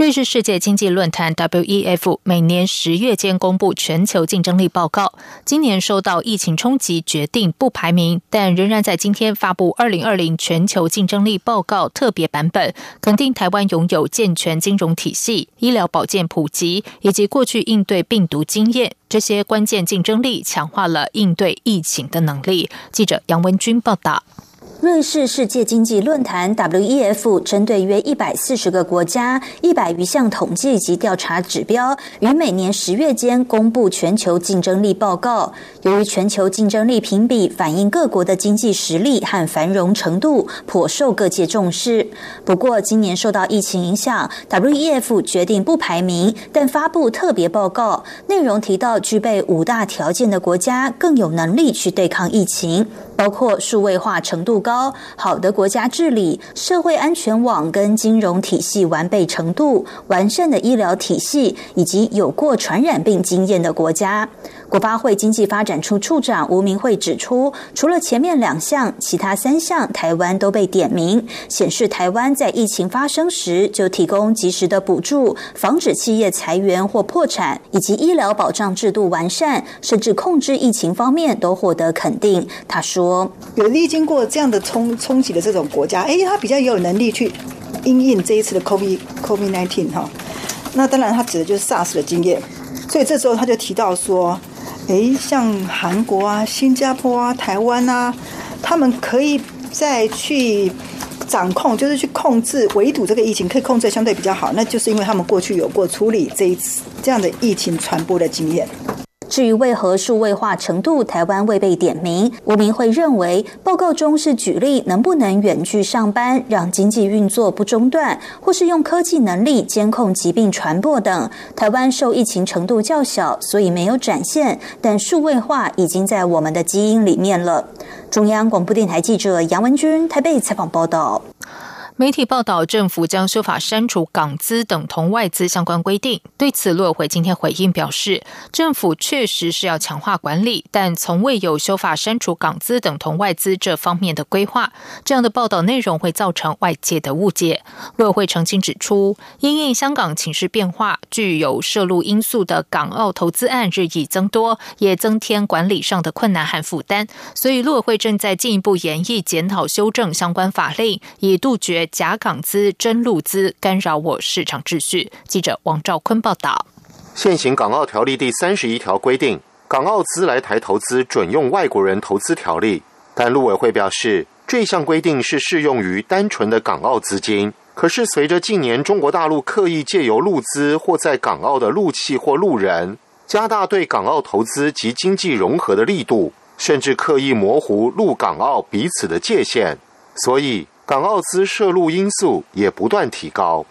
瑞士世界经济论坛 （WEF） 每年十月间公布全球竞争力报告，今年受到疫情冲击，决定不排名，但仍然在今天发布二零二零全球竞争力报告特别版本，肯定台湾拥有健全金融体系、医疗保健普及以及过去应对病毒经验，这些关键竞争力强化了应对疫情的能力。记者杨文君报道。瑞士世界经济论坛 （WEF） 针对约一百四十个国家、一百余项统计及调查指标，于每年十月间公布全球竞争力报告。由于全球竞争力评比反映各国的经济实力和繁荣程度，颇受各界重视。不过，今年受到疫情影响，WEF 决定不排名，但发布特别报告，内容提到具备五大条件的国家更有能力去对抗疫情。包括数位化程度高、好的国家治理、社会安全网跟金融体系完备程度、完善的医疗体系，以及有过传染病经验的国家。国发会经济发展处处长吴明慧指出，除了前面两项，其他三项台湾都被点名，显示台湾在疫情发生时就提供及时的补助，防止企业裁员或破产，以及医疗保障制度完善，甚至控制疫情方面都获得肯定。他说：“有历经过这样的冲冲击的这种国家，哎，他比较有能力去应应这一次的 COVID COVID nineteen 哈。那当然，他指的就是 SARS 的经验，所以这时候他就提到说。”诶，像韩国啊、新加坡啊、台湾啊，他们可以再去掌控，就是去控制、围堵这个疫情，可以控制相对比较好。那就是因为他们过去有过处理这一次这样的疫情传播的经验。至于为何数位化程度台湾未被点名，吴明会认为报告中是举例能不能远距上班，让经济运作不中断，或是用科技能力监控疾病传播等。台湾受疫情程度较小，所以没有展现，但数位化已经在我们的基因里面了。中央广播电台记者杨文君台北采访报道。媒体报道，政府将修法删除港资等同外资相关规定。对此，陆委会今天回应表示，政府确实是要强化管理，但从未有修法删除港资等同外资这方面的规划。这样的报道内容会造成外界的误解。陆委会澄清指出，因应香港情势变化，具有涉入因素的港澳投资案日益增多，也增添管理上的困难和负担。所以，陆委会正在进一步研议检讨修正相关法令，以杜绝。假港资、真陆资干扰我市场秩序。记者王兆坤报道。现行港澳条例第三十一条规定，港澳资来台投资准用外国人投资条例。但陆委会表示，这项规定是适用于单纯的港澳资金。可是，随着近年中国大陆刻意借由陆资或在港澳的陆企或陆人，加大对港澳投资及经济融合的力度，甚至刻意模糊陆港澳彼此的界限，所以。港澳资涉入因素也不断提高。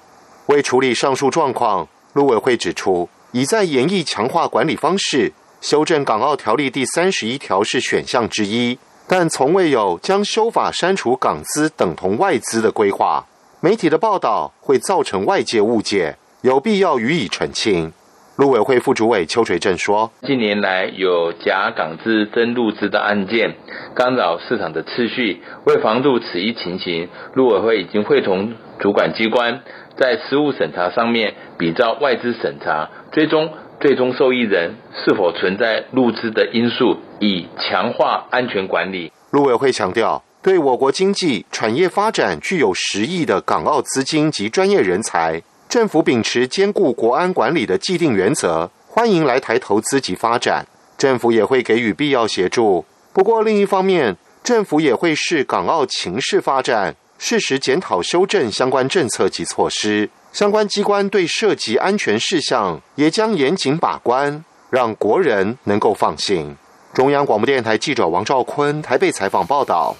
为处理上述状况，陆委会指出，已在研议强化管理方式，修正港澳条例第三十一条是选项之一，但从未有将修法删除港资等同外资的规划。媒体的报道会造成外界误解，有必要予以澄清。陆委会副主委邱垂正说：“近年来有假港资真陆资的案件，干扰市场的秩序。为防住此一情形，陆委会已经会同主管机关，在实务审查上面比照外资审查，追踪最终受益人是否存在入资的因素，以强化安全管理。”陆委会强调，对我国经济产业发展具有实益的港澳资金及专业人才。政府秉持兼顾国安管理的既定原则，欢迎来台投资及发展。政府也会给予必要协助。不过，另一方面，政府也会视港澳情势发展，适时检讨修正相关政策及措施。相关机关对涉及安全事项，也将严谨把关，让国人能够放心。中央广播电台记者王兆坤台北采访报道。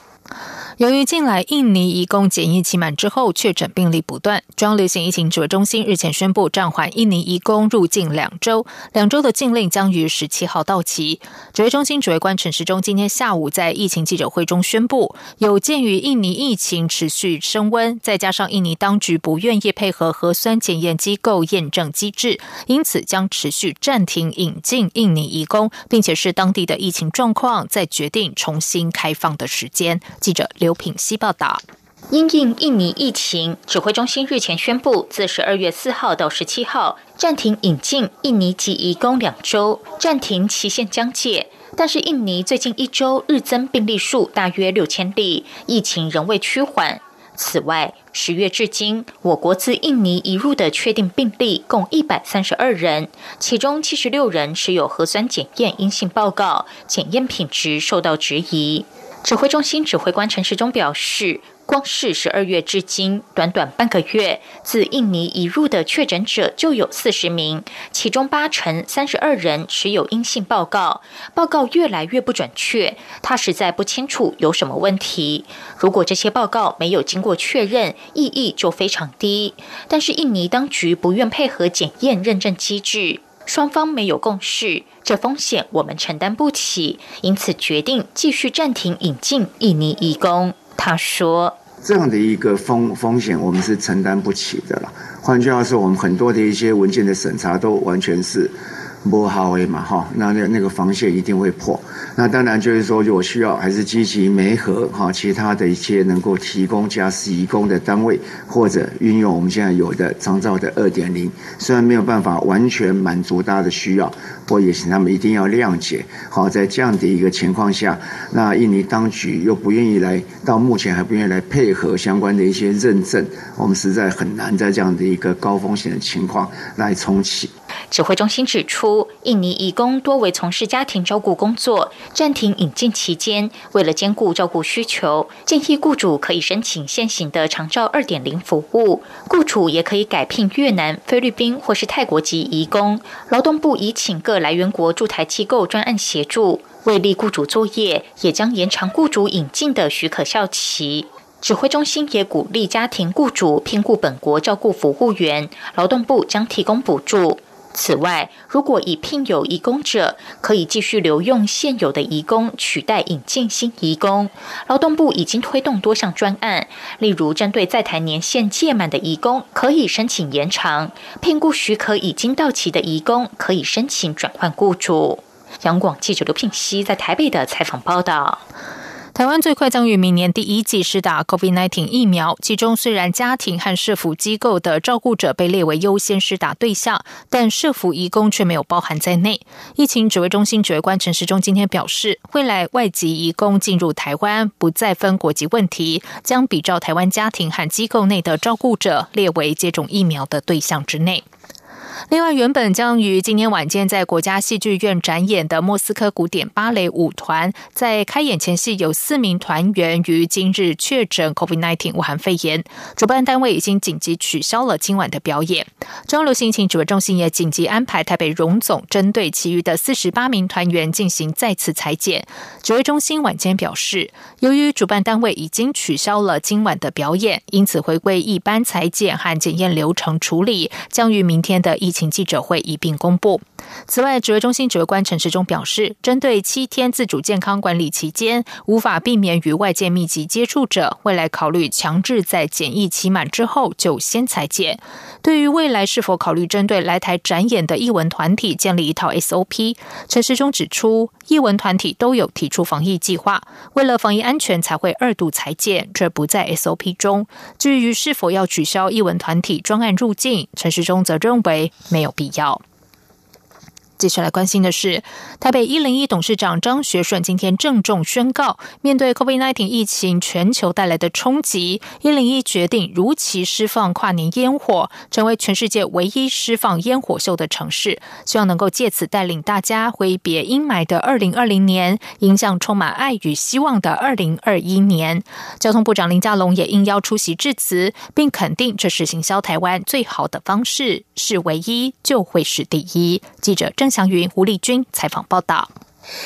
由于近来印尼移工检疫期满之后确诊病例不断，中央流行疫情指挥中心日前宣布暂缓印尼移工入境两周，两周的禁令将于十七号到期。指挥中心指挥官陈时中今天下午在疫情记者会中宣布，有鉴于印尼疫情持续升温，再加上印尼当局不愿意配合核酸检验机构验证机制，因此将持续暂停引进印尼移工，并且是当地的疫情状况再决定重新开放的时间。记者刘。刘品希报道：因应印尼疫情，指挥中心日前宣布，自十二月四号到十七号暂停引进印尼籍移工两周，暂停期限将届。但是印尼最近一周日增病例数大约六千例，疫情仍未趋缓。此外，十月至今，我国自印尼移入的确定病例共一百三十二人，其中七十六人持有核酸检验阴性报告，检验品质受到质疑。指挥中心指挥官陈时中表示，光是十二月至今，短短半个月，自印尼移入的确诊者就有四十名，其中八成三十二人持有阴性报告，报告越来越不准确，他实在不清楚有什么问题。如果这些报告没有经过确认，意义就非常低。但是印尼当局不愿配合检验认证机制。双方没有共识，这风险我们承担不起，因此决定继续暂停引进印尼义工。他说：“这样的一个风风险，我们是承担不起的了。换句话说，我们很多的一些文件的审查都完全是。”不好诶嘛哈，那那那个防线一定会破。那当然就是说，我需要还是积极媒合哈，其他的一些能够提供加施移工的单位，或者运用我们现在有的长照的二点零。虽然没有办法完全满足大家的需要，不过也请他们一定要谅解。好，在这样的一个情况下，那印尼当局又不愿意来，到目前还不愿意来配合相关的一些认证，我们实在很难在这样的一个高风险的情况来重启。指挥中心指出，印尼义工多为从事家庭照顾工作，暂停引进期间，为了兼顾照顾需求，建议雇主可以申请现行的长照二点零服务，雇主也可以改聘越南、菲律宾或是泰国籍义工。劳动部已请各来源国驻台机构专案协助，为利雇主作业，也将延长雇主引进的许可效期。指挥中心也鼓励家庭雇主聘雇本国照顾服务员，劳动部将提供补助。此外，如果已聘有移工者，可以继续留用现有的移工，取代引进新移工。劳动部已经推动多项专案，例如针对在台年限届满的移工，可以申请延长；聘雇许可已经到期的移工，可以申请转换雇主。杨广记者刘聘熙在台北的采访报道。台湾最快将于明年第一季施打 COVID-19 疫苗，其中虽然家庭和社福机构的照顾者被列为优先施打对象，但社福移工却没有包含在内。疫情指挥中心指挥官陈时中今天表示，未来外籍移工进入台湾不再分国籍问题，将比照台湾家庭和机构内的照顾者列为接种疫苗的对象之内。另外，原本将于今天晚间在国家戏剧院展演的莫斯科古典芭蕾舞团，在开演前夕有四名团员于今日确诊 COVID-19 武汉肺炎，主办单位已经紧急取消了今晚的表演。中央流行疫情指挥中心也紧急安排台北荣总针对其余的四十八名团员进行再次裁剪。指挥中心晚间表示，由于主办单位已经取消了今晚的表演，因此回归一般裁剪和检验流程处理，将于明天的。疫情记者会一并公布。此外，指挥中心指挥官陈时中表示，针对七天自主健康管理期间无法避免与外界密集接触者，未来考虑强制在检疫期满之后就先裁剪。对于未来是否考虑针对来台展演的艺文团体建立一套 SOP，陈时中指出，艺文团体都有提出防疫计划，为了防疫安全才会二度裁剪，这不在 SOP 中。至于是否要取消艺文团体专案入境，陈时中则认为。没有必要。接下来关心的是，台北一零一董事长张学顺今天郑重宣告，面对 COVID-19 疫情全球带来的冲击，一零一决定如期释放跨年烟火，成为全世界唯一释放烟火秀的城市。希望能够借此带领大家挥别阴霾的二零二零年，迎向充满爱与希望的二零二一年。交通部长林佳龙也应邀出席致辞，并肯定这是行销台湾最好的方式，是唯一就会是第一。记者郑。祥云、胡丽君采访报道。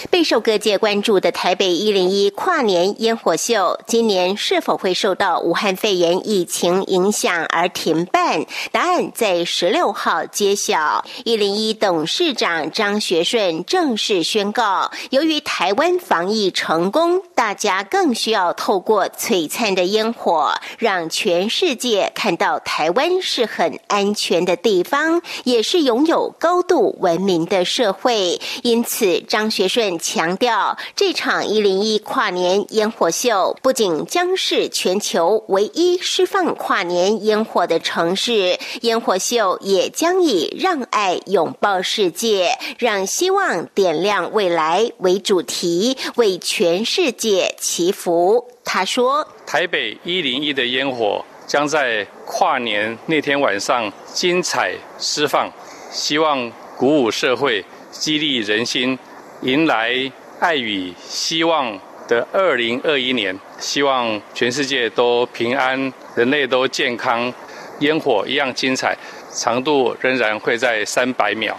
备受各界关注的台北一零一跨年烟火秀，今年是否会受到武汉肺炎疫情影响而停办？答案在十六号揭晓。一零一董事长张学顺正式宣告，由于台湾防疫成功，大家更需要透过璀璨的烟火，让全世界看到台湾是很安全的地方，也是拥有高度文明的社会。因此，张学顺强调，这场一零一跨年烟火秀不仅将是全球唯一释放跨年烟火的城市，烟火秀也将以“让爱拥抱世界，让希望点亮未来”为主题，为全世界祈福。他说：“台北一零一的烟火将在跨年那天晚上精彩释放，希望鼓舞社会，激励人心。”迎来爱与希望的二零二一年，希望全世界都平安，人类都健康，烟火一样精彩，长度仍然会在三百秒，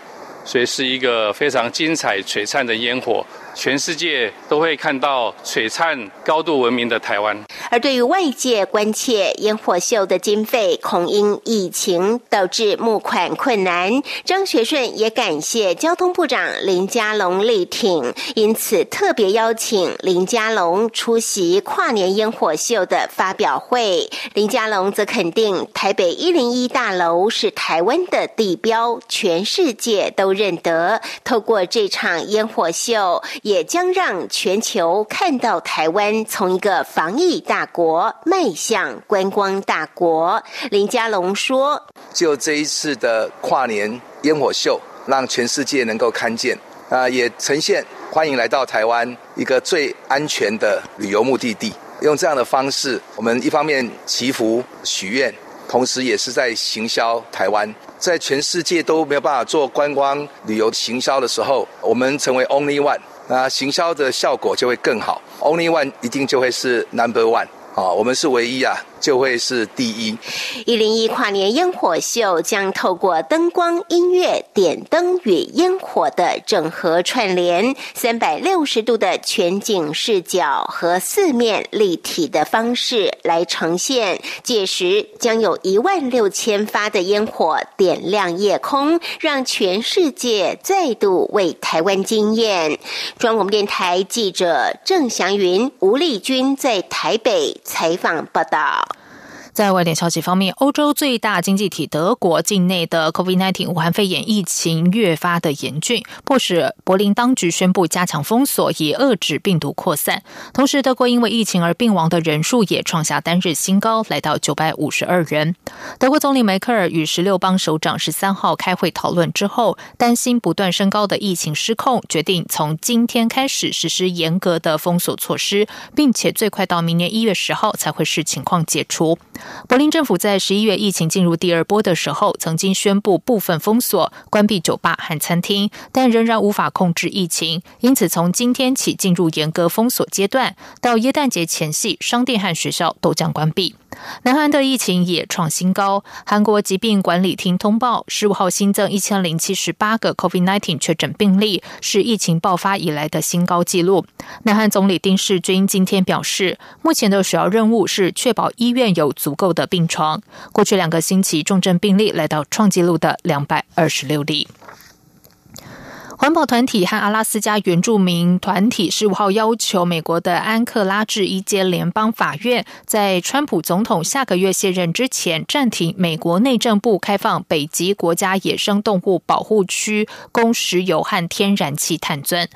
所以是一个非常精彩璀璨的烟火。全世界都会看到璀璨、高度文明的台湾。而对于外界关切烟火秀的经费恐因疫情导致募款困难，张学顺也感谢交通部长林佳龙力挺，因此特别邀请林佳龙出席跨年烟火秀的发表会。林佳龙则肯定台北一零一大楼是台湾的地标，全世界都认得。透过这场烟火秀。也将让全球看到台湾从一个防疫大国迈向观光大国。林佳龙说：“就这一次的跨年烟火秀，让全世界能够看见啊，也呈现欢迎来到台湾一个最安全的旅游目的地。用这样的方式，我们一方面祈福许愿，同时也是在行销台湾。在全世界都没有办法做观光旅游行销的时候，我们成为 Only One。”那行销的效果就会更好，Only One 一定就会是 Number One 啊，我们是唯一啊。就会是第一。一零一跨年烟火秀将透过灯光、音乐、点灯与烟火的整合串联，三百六十度的全景视角和四面立体的方式来呈现。届时将有一万六千发的烟火点亮夜空，让全世界再度为台湾惊艳。中广电台记者郑祥云、吴丽君在台北采访报道。在外电消息方面，欧洲最大经济体德国境内的 COVID-19 武汉肺炎疫情越发的严峻，迫使柏林当局宣布加强封锁，以遏制病毒扩散。同时，德国因为疫情而病亡的人数也创下单日新高，来到九百五十二人。德国总理梅克尔与十六邦首长十三号开会讨论之后，担心不断升高的疫情失控，决定从今天开始实施严格的封锁措施，并且最快到明年一月十号才会视情况解除。柏林政府在十一月疫情进入第二波的时候，曾经宣布部分封锁、关闭酒吧和餐厅，但仍然无法控制疫情，因此从今天起进入严格封锁阶段，到耶诞节前夕，商店和学校都将关闭。南韩的疫情也创新高。韩国疾病管理厅通报，十五号新增一千零七十八个 COVID-19 确诊病例，是疫情爆发以来的新高纪录。南韩总理丁世军今天表示，目前的首要任务是确保医院有足够的病床。过去两个星期重症病例来到创纪录的两百二十六例。环保团体和阿拉斯加原住民团体十五号要求美国的安克拉治一阶联邦法院，在川普总统下个月卸任之前，暂停美国内政部开放北极国家野生动物保护区供石油和天然气探钻。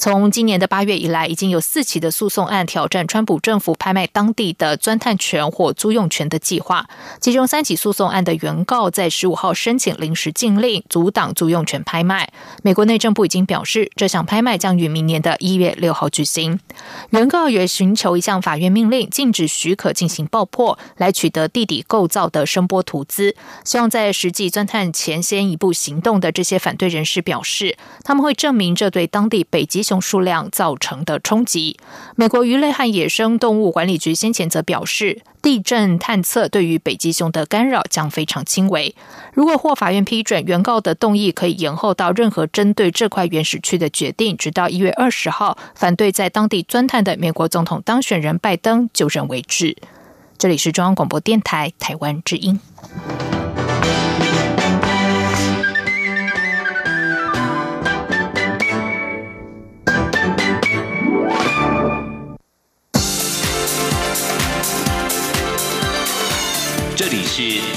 从今年的八月以来，已经有四起的诉讼案挑战川普政府拍卖当地的钻探权或租用权的计划。其中三起诉讼案的原告在十五号申请临时禁令，阻挡租用权拍卖。美国内政部已经表示，这项拍卖将于明年的一月六号举行。原告也寻求一项法院命令，禁止许可进行爆破，来取得地底构造的声波图资。希望在实际钻探前先一步行动的这些反对人士表示，他们会证明这对当地北极。熊数量造成的冲击。美国鱼类和野生动物管理局先前则表示，地震探测对于北极熊的干扰将非常轻微。如果获法院批准，原告的动议可以延后到任何针对这块原始区的决定，直到一月二十号。反对在当地钻探的美国总统当选人拜登就任为止。这里是中央广播电台台湾之音。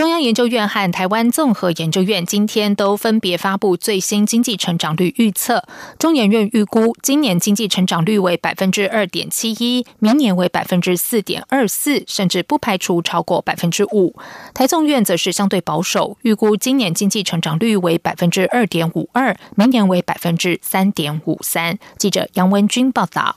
中央研究院和台湾综合研究院今天都分别发布最新经济成长率预测。中研院预估今年经济成长率为百分之二点七一，明年为百分之四点二四，甚至不排除超过百分之五。台综院则是相对保守，预估今年经济成长率为百分之二点五二，明年为百分之三点五三。记者杨文君报道。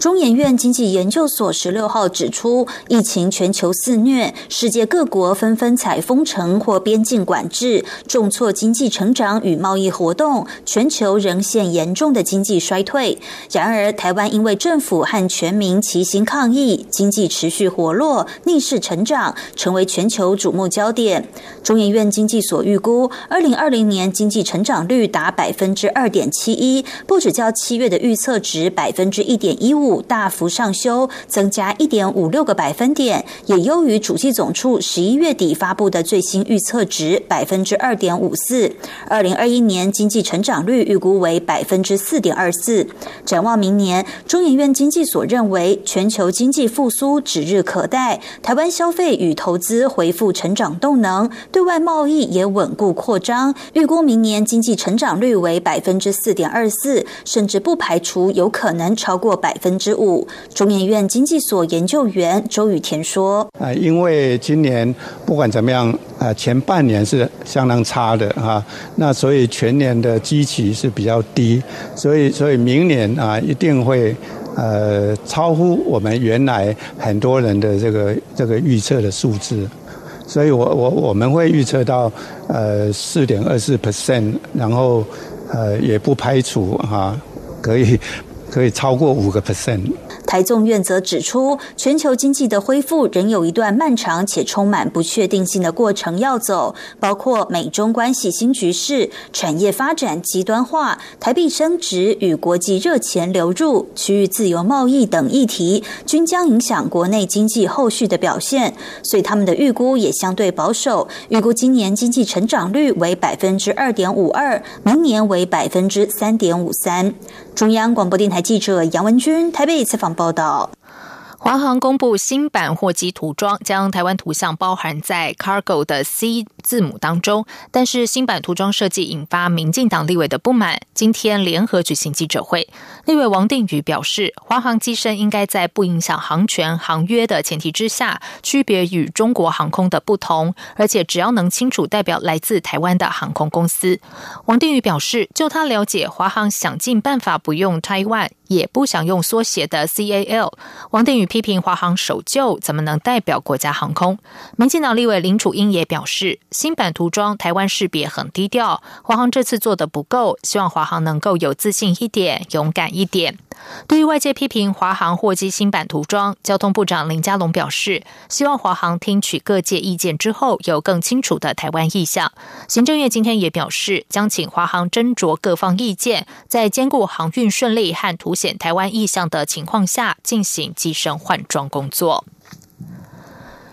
中研院经济研究所十六号指出，疫情全球肆虐，世界各国纷纷采封城或边境管制，重挫经济成长与贸易活动，全球仍现严重的经济衰退。然而，台湾因为政府和全民齐心抗疫，经济持续活络，逆势成长，成为全球瞩目焦点。中研院经济所预估，二零二零年经济成长率达百分之二点七一，不止较七月的预测值百分之一点一五。大幅上修，增加一点五六个百分点，也优于主计总处十一月底发布的最新预测值百分之二点五四。二零二一年经济成长率预估为百分之四点二四。展望明年，中研院经济所认为，全球经济复苏指日可待，台湾消费与投资恢复成长动能，对外贸易也稳固扩张。预估明年经济成长率为百分之四点二四，甚至不排除有可能超过百分。之五，中研院经济所研究员周雨田说：“啊，因为今年不管怎么样，啊，前半年是相当差的啊，那所以全年的基期是比较低，所以所以明年啊一定会呃超乎我们原来很多人的这个这个预测的数字，所以我我我们会预测到呃四点二四 percent，然后呃也不排除哈可以。”可以超过五个 percent。台纵院则指出，全球经济的恢复仍有一段漫长且充满不确定性的过程要走，包括美中关系新局势、产业发展极端化、台币升值与国际热钱流入、区域自由贸易等议题，均将影响国内经济后续的表现。所以他们的预估也相对保守，预估今年经济成长率为百分之二点五二，明年为百分之三点五三。中央广播电台记者杨文军台北采访报道。华航公布新版货机涂装，将台湾图像包含在 Cargo 的 C 字母当中。但是新版涂装设计引发民进党立委的不满，今天联合举行记者会。立委王定宇表示，华航机身应该在不影响航权航约的前提之下，区别与中国航空的不同，而且只要能清楚代表来自台湾的航空公司。王定宇表示，就他了解，华航想尽办法不用 Taiwan。也不想用缩写的 CAL。王定宇批评华航守旧，怎么能代表国家航空？民进党立委林楚英也表示，新版涂装台湾识别很低调，华航这次做的不够，希望华航能够有自信一点，勇敢一点。对于外界批评华航货机新版涂装，交通部长林佳龙表示，希望华航听取各界意见之后，有更清楚的台湾意向。行政院今天也表示，将请华航斟酌各方意见，在兼顾航运顺利和凸。显台湾意向的情况下进行机身换装工作。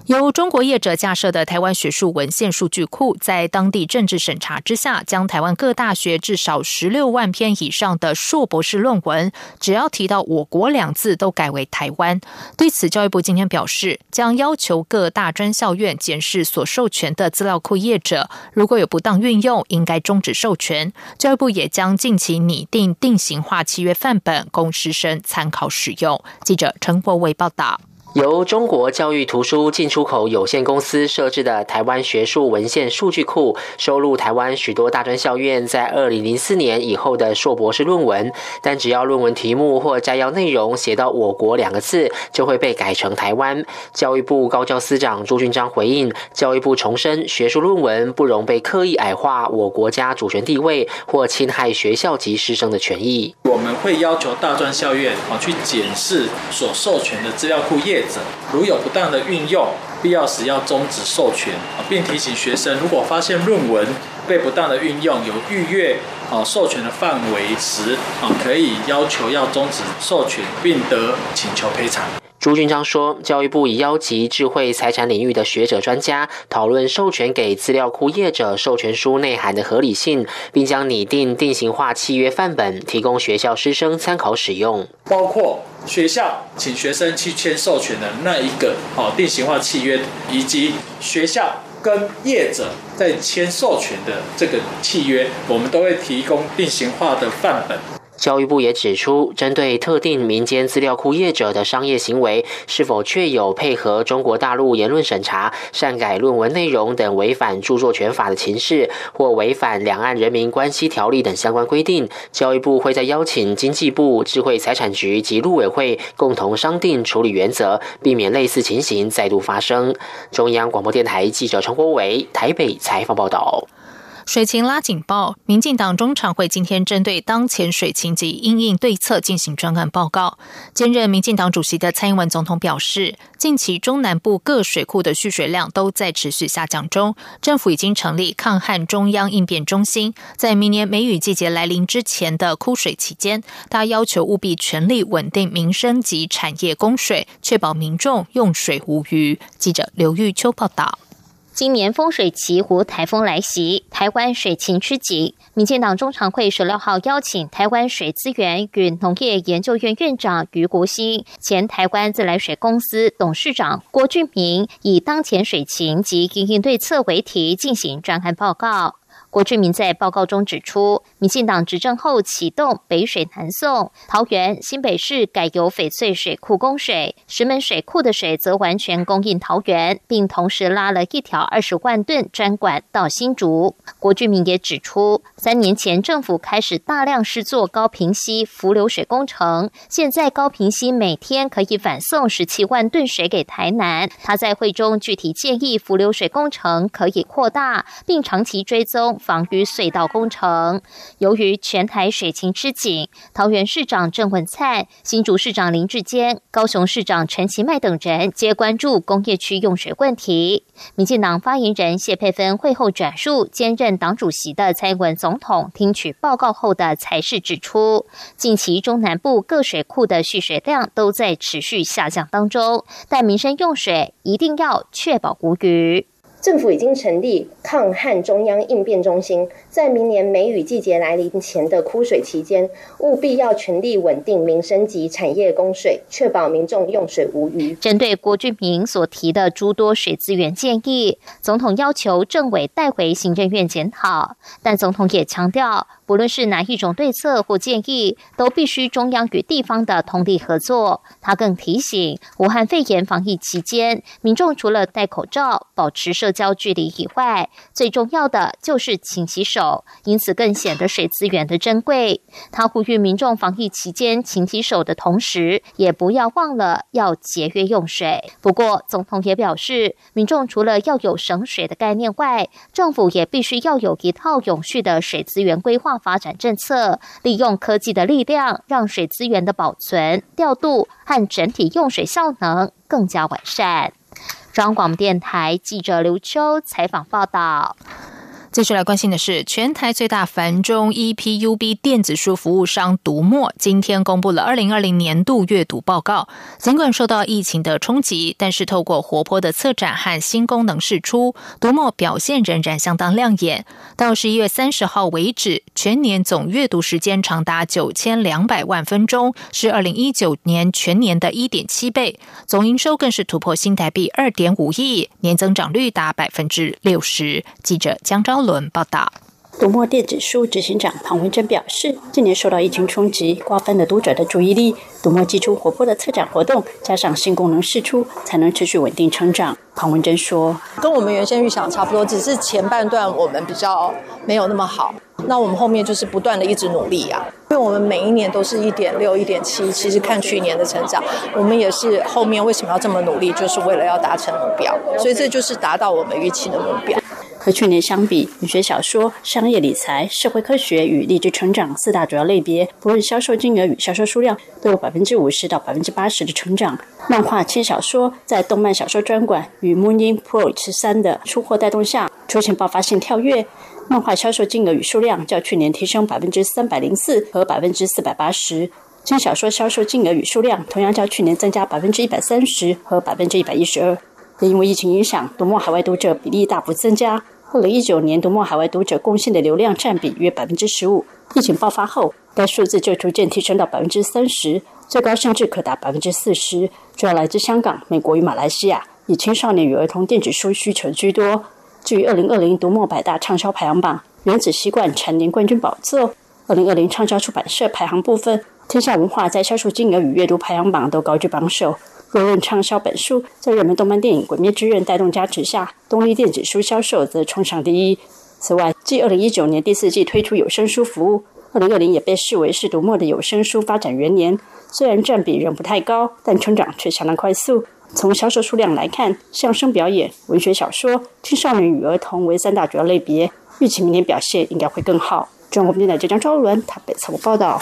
由中国业者架设的台湾学术文献数据库，在当地政治审查之下，将台湾各大学至少十六万篇以上的硕博士论文，只要提到“我国”两字，都改为台湾。对此，教育部今天表示，将要求各大专校院检视所授权的资料库业者，如果有不当运用，应该终止授权。教育部也将近期拟定定型化契约范本，供师生参考使用。记者陈国伟报道。由中国教育图书进出口有限公司设置的台湾学术文献数据库，收录台湾许多大专校院在二零零四年以后的硕博士论文。但只要论文题目或摘要内容写到“我国”两个字，就会被改成台湾。教育部高教司长朱俊章回应，教育部重申，学术论文不容被刻意矮化我国家主权地位或侵害学校及师生的权益。我们会要求大专校院啊去检视所授权的资料库业。如有不当的运用，必要时要终止授权并提醒学生，如果发现论文被不当的运用，有逾越啊授权的范围时啊，可以要求要终止授权，并得请求赔偿。朱军章说，教育部已邀集智慧财产领域的学者专家，讨论授权给资料库业者授权书内涵的合理性，并将拟定定型化契约范本，提供学校师生参考使用。包括学校请学生去签授权的那一个哦定型化契约，以及学校跟业者在签授权的这个契约，我们都会提供定型化的范本。教育部也指出，针对特定民间资料库业者的商业行为，是否确有配合中国大陆言论审查、擅改论文内容等违反著作权法的情势，或违反两岸人民关系条例等相关规定，教育部会在邀请经济部、智慧财产局及陆委会共同商定处理原则，避免类似情形再度发生。中央广播电台记者陈国伟台北采访报道。水情拉警报，民进党中常会今天针对当前水情及应应对策进行专案报告。兼任民进党主席的蔡英文总统表示，近期中南部各水库的蓄水量都在持续下降中，政府已经成立抗旱中央应变中心，在明年梅雨季节来临之前的枯水期间，他要求务必全力稳定民生及产业供水，确保民众用水无虞。记者刘玉秋报道。今年风水奇湖台风来袭，台湾水情吃紧。民进党中常会十六号邀请台湾水资源与农业研究院院长余国兴、前台湾自来水公司董事长郭俊明，以当前水情及应应对策为题进行专案报告。郭俊明在报告中指出，民进党执政后启动北水南送，桃园新北市改由翡翠水库供水，石门水库的水则完全供应桃园，并同时拉了一条二十万吨专管到新竹。郭俊明也指出，三年前政府开始大量施作高平溪浮流水工程，现在高平溪每天可以反送十七万吨水给台南。他在会中具体建议浮流水工程可以扩大，并长期追踪。防御隧道工程，由于全台水情吃紧，桃园市长郑文灿、新竹市长林志坚、高雄市长陈其迈等人皆关注工业区用水问题。民进党发言人谢佩芬会后转述兼任党主席的蔡英文总统听取报告后的才是指出，近期中南部各水库的蓄水量都在持续下降当中，但民生用水一定要确保无虞。政府已经成立抗旱中央应变中心，在明年梅雨季节来临前的枯水期间，务必要全力稳定民生及产业供水，确保民众用水无虞。针对郭俊明所提的诸多水资源建议，总统要求政委带回行政院检讨，但总统也强调。不论是哪一种对策或建议，都必须中央与地方的通力合作。他更提醒，武汉肺炎防疫期间，民众除了戴口罩、保持社社交距离以外，最重要的就是勤洗手，因此更显得水资源的珍贵。他呼吁民众防疫期间勤洗手的同时，也不要忘了要节约用水。不过，总统也表示，民众除了要有省水的概念外，政府也必须要有一套永续的水资源规划。发展政策，利用科技的力量，让水资源的保存、调度和整体用水效能更加完善。中央广播电台记者刘秋采访报道。接下来关心的是，全台最大繁中 EPUB 电子书服务商读墨今天公布了二零二零年度阅读报告。尽管受到疫情的冲击，但是透过活泼的策展和新功能释出，读墨表现仍然相当亮眼。到十一月三十号为止，全年总阅读时间长达九千两百万分钟，是二零一九年全年的一点七倍。总营收更是突破新台币二点五亿，年增长率达百分之六十。记者江昭。伦报道。读墨电子书执行长庞文珍表示，近年受到疫情冲击，瓜分了读者的注意力。读墨寄出活泼的策展活动，加上新功能释出，才能持续稳定成长。庞文珍说：“跟我们原先预想差不多，只是前半段我们比较没有那么好。那我们后面就是不断的一直努力啊，因为我们每一年都是一点六、一点七，其实看去年的成长，我们也是后面为什么要这么努力，就是为了要达成目标，所以这就是达到我们预期的目标。”和去年相比，文学小说、商业理财、社会科学与励志成长四大主要类别，不论销售金额与销售数量，都有百分之五十到百分之八十的成长。漫画轻小说在动漫小说专馆与 Moonin Pro 十三的出货带动下，出现爆发性跳跃。漫画销售金额与数量较去年提升百分之三百零四和百分之四百八十。轻小说销售金额与数量同样较去年增加百分之一百三十和百分之一百一十二。也因为疫情影响，读墨海外读者比例大幅增加。二零一九年，读墨海外读者贡献的流量占比约百分之十五。疫情爆发后，该数字就逐渐提升到百分之三十，最高甚至可达百分之四十。主要来自香港、美国与马来西亚，以青少年与儿童电子书需求居多。至于二零二零读墨百大畅销排行榜，《原子习惯》蝉联冠军宝座。二零二零畅销出版社排行部分，天下文化在销售金额与阅读排行榜都高居榜首。若论畅销本书，在热门动漫电影《鬼灭之刃》带动加持下，东立电子书销售则冲上第一。此外，继2019年第四季推出有声书服务，2020也被视为是读墨的有声书发展元年。虽然占比仍不太高，但成长却相当快速。从销售数量来看，相声表演、文学小说、青少年与儿童为三大主要类别，预期明年表现应该会更好。中国电台记者张文台北采访报道。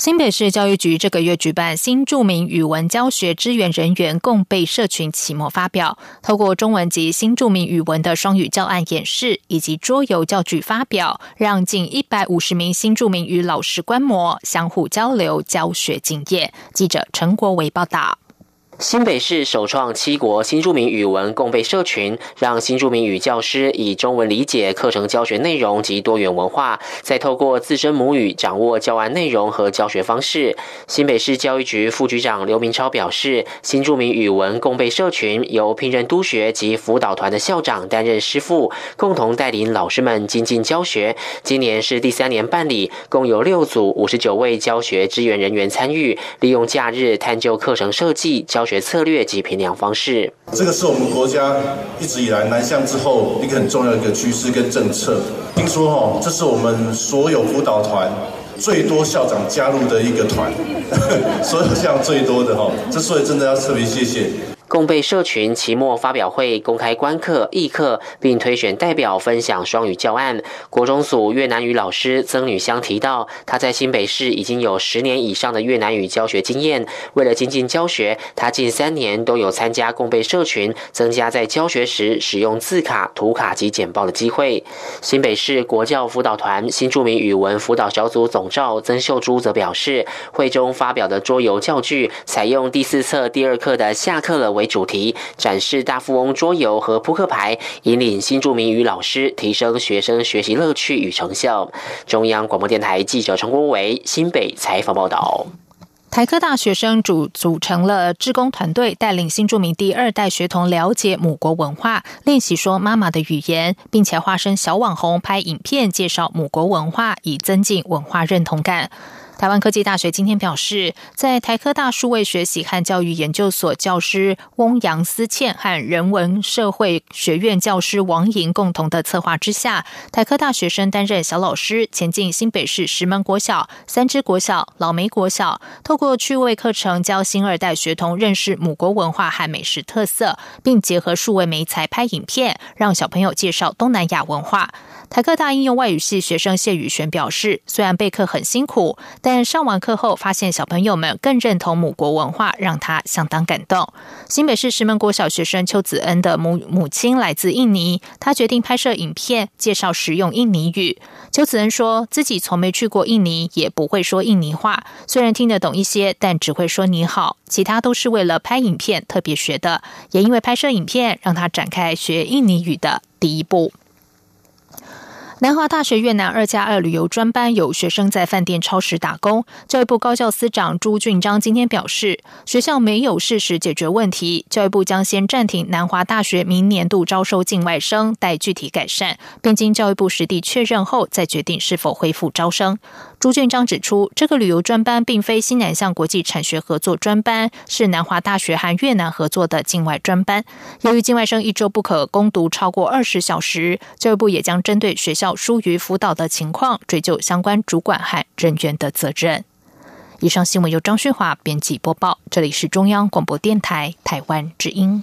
新北市教育局这个月举办新著名语文教学支援人员共备社群期末发表，透过中文及新著名语文的双语教案演示以及桌游教具发表，让近一百五十名新著名与老师观摩，相互交流教学经验。记者陈国维报道。新北市首创七国新著名语文共备社群，让新著名语教师以中文理解课程教学内容及多元文化，再透过自身母语掌握教案内容和教学方式。新北市教育局副局长刘明超表示，新著名语文共备社群由聘任督学及辅导团的校长担任师傅，共同带领老师们精进教学。今年是第三年办理，共有六组五十九位教学支援人员参与，利用假日探究课程设计教。学策略及评量方式，这个是我们国家一直以来南向之后一个很重要的一个趋势跟政策。听说哦，这是我们所有辅导团最多校长加入的一个团，所有校最多的哈，这所以真的要特别谢谢。共备社群期末发表会公开观课、议课，并推选代表分享双语教案。国中组越南语老师曾女香提到，她在新北市已经有十年以上的越南语教学经验。为了精进教学，她近三年都有参加共备社群，增加在教学时使用字卡、图卡及简报的机会。新北市国教辅导团新著名语文辅导小组总召曾秀珠则表示，会中发表的桌游教具采用第四册第二课的下课了。为主题展示大富翁桌游和扑克牌，引领新著名与老师提升学生学习乐趣与成效。中央广播电台记者陈国伟新北采访报道。台科大学生组组成了志工团队，带领新著名第二代学童了解母国文化，练习说妈妈的语言，并且化身小网红拍影片介绍母国文化，以增进文化认同感。台湾科技大学今天表示，在台科大数位学习和教育研究所教师翁杨思倩和人文社会学院教师王莹共同的策划之下，台科大学生担任小老师，前进新北市石门国小、三支国小、老梅国小，透过趣味课程教新二代学童认识母国文化和美食特色，并结合数位媒材拍影片，让小朋友介绍东南亚文化。台科大应用外语系学生谢宇璇表示，虽然备课很辛苦，但上完课后发现小朋友们更认同母国文化，让他相当感动。新北市石门国小学生邱子恩的母母亲来自印尼，他决定拍摄影片介绍实用印尼语。邱子恩说自己从没去过印尼，也不会说印尼话，虽然听得懂一些，但只会说你好，其他都是为了拍影片特别学的。也因为拍摄影片，让他展开学印尼语的第一步。南华大学越南二加二旅游专班有学生在饭店超时打工。教育部高教司长朱俊章今天表示，学校没有适时解决问题，教育部将先暂停南华大学明年度招收境外生，待具体改善，并经教育部实地确认后再决定是否恢复招生。朱俊章指出，这个旅游专班并非新南向国际产学合作专班，是南华大学和越南合作的境外专班。由于境外生一周不可攻读超过二十小时，教育部也将针对学校疏于辅导的情况，追究相关主管和人员的责任。以上新闻由张旭华编辑播报，这里是中央广播电台台湾之音。